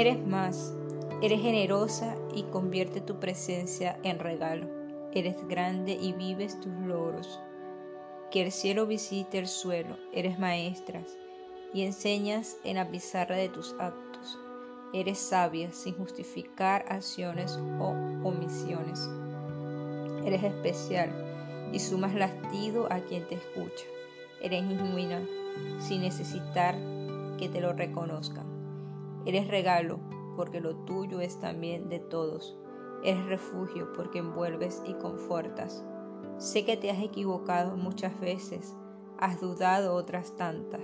Eres más, eres generosa y convierte tu presencia en regalo. Eres grande y vives tus logros. Que el cielo visite el suelo, eres maestra y enseñas en la pizarra de tus actos. Eres sabia sin justificar acciones o omisiones. Eres especial y sumas latido a quien te escucha. Eres genuina sin necesitar que te lo reconozcan. Eres regalo porque lo tuyo es también de todos. Eres refugio porque envuelves y confortas. Sé que te has equivocado muchas veces, has dudado otras tantas,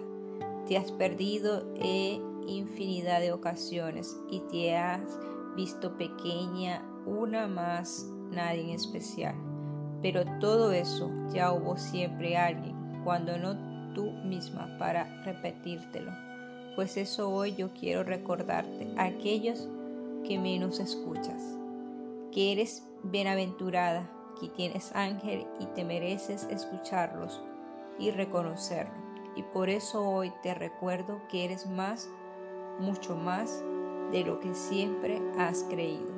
te has perdido en infinidad de ocasiones y te has visto pequeña, una más, nadie en especial. Pero todo eso ya hubo siempre alguien, cuando no tú misma, para repetírtelo. Pues eso hoy yo quiero recordarte a aquellos que menos escuchas, que eres bienaventurada, que tienes ángel y te mereces escucharlos y reconocerlo. Y por eso hoy te recuerdo que eres más, mucho más de lo que siempre has creído.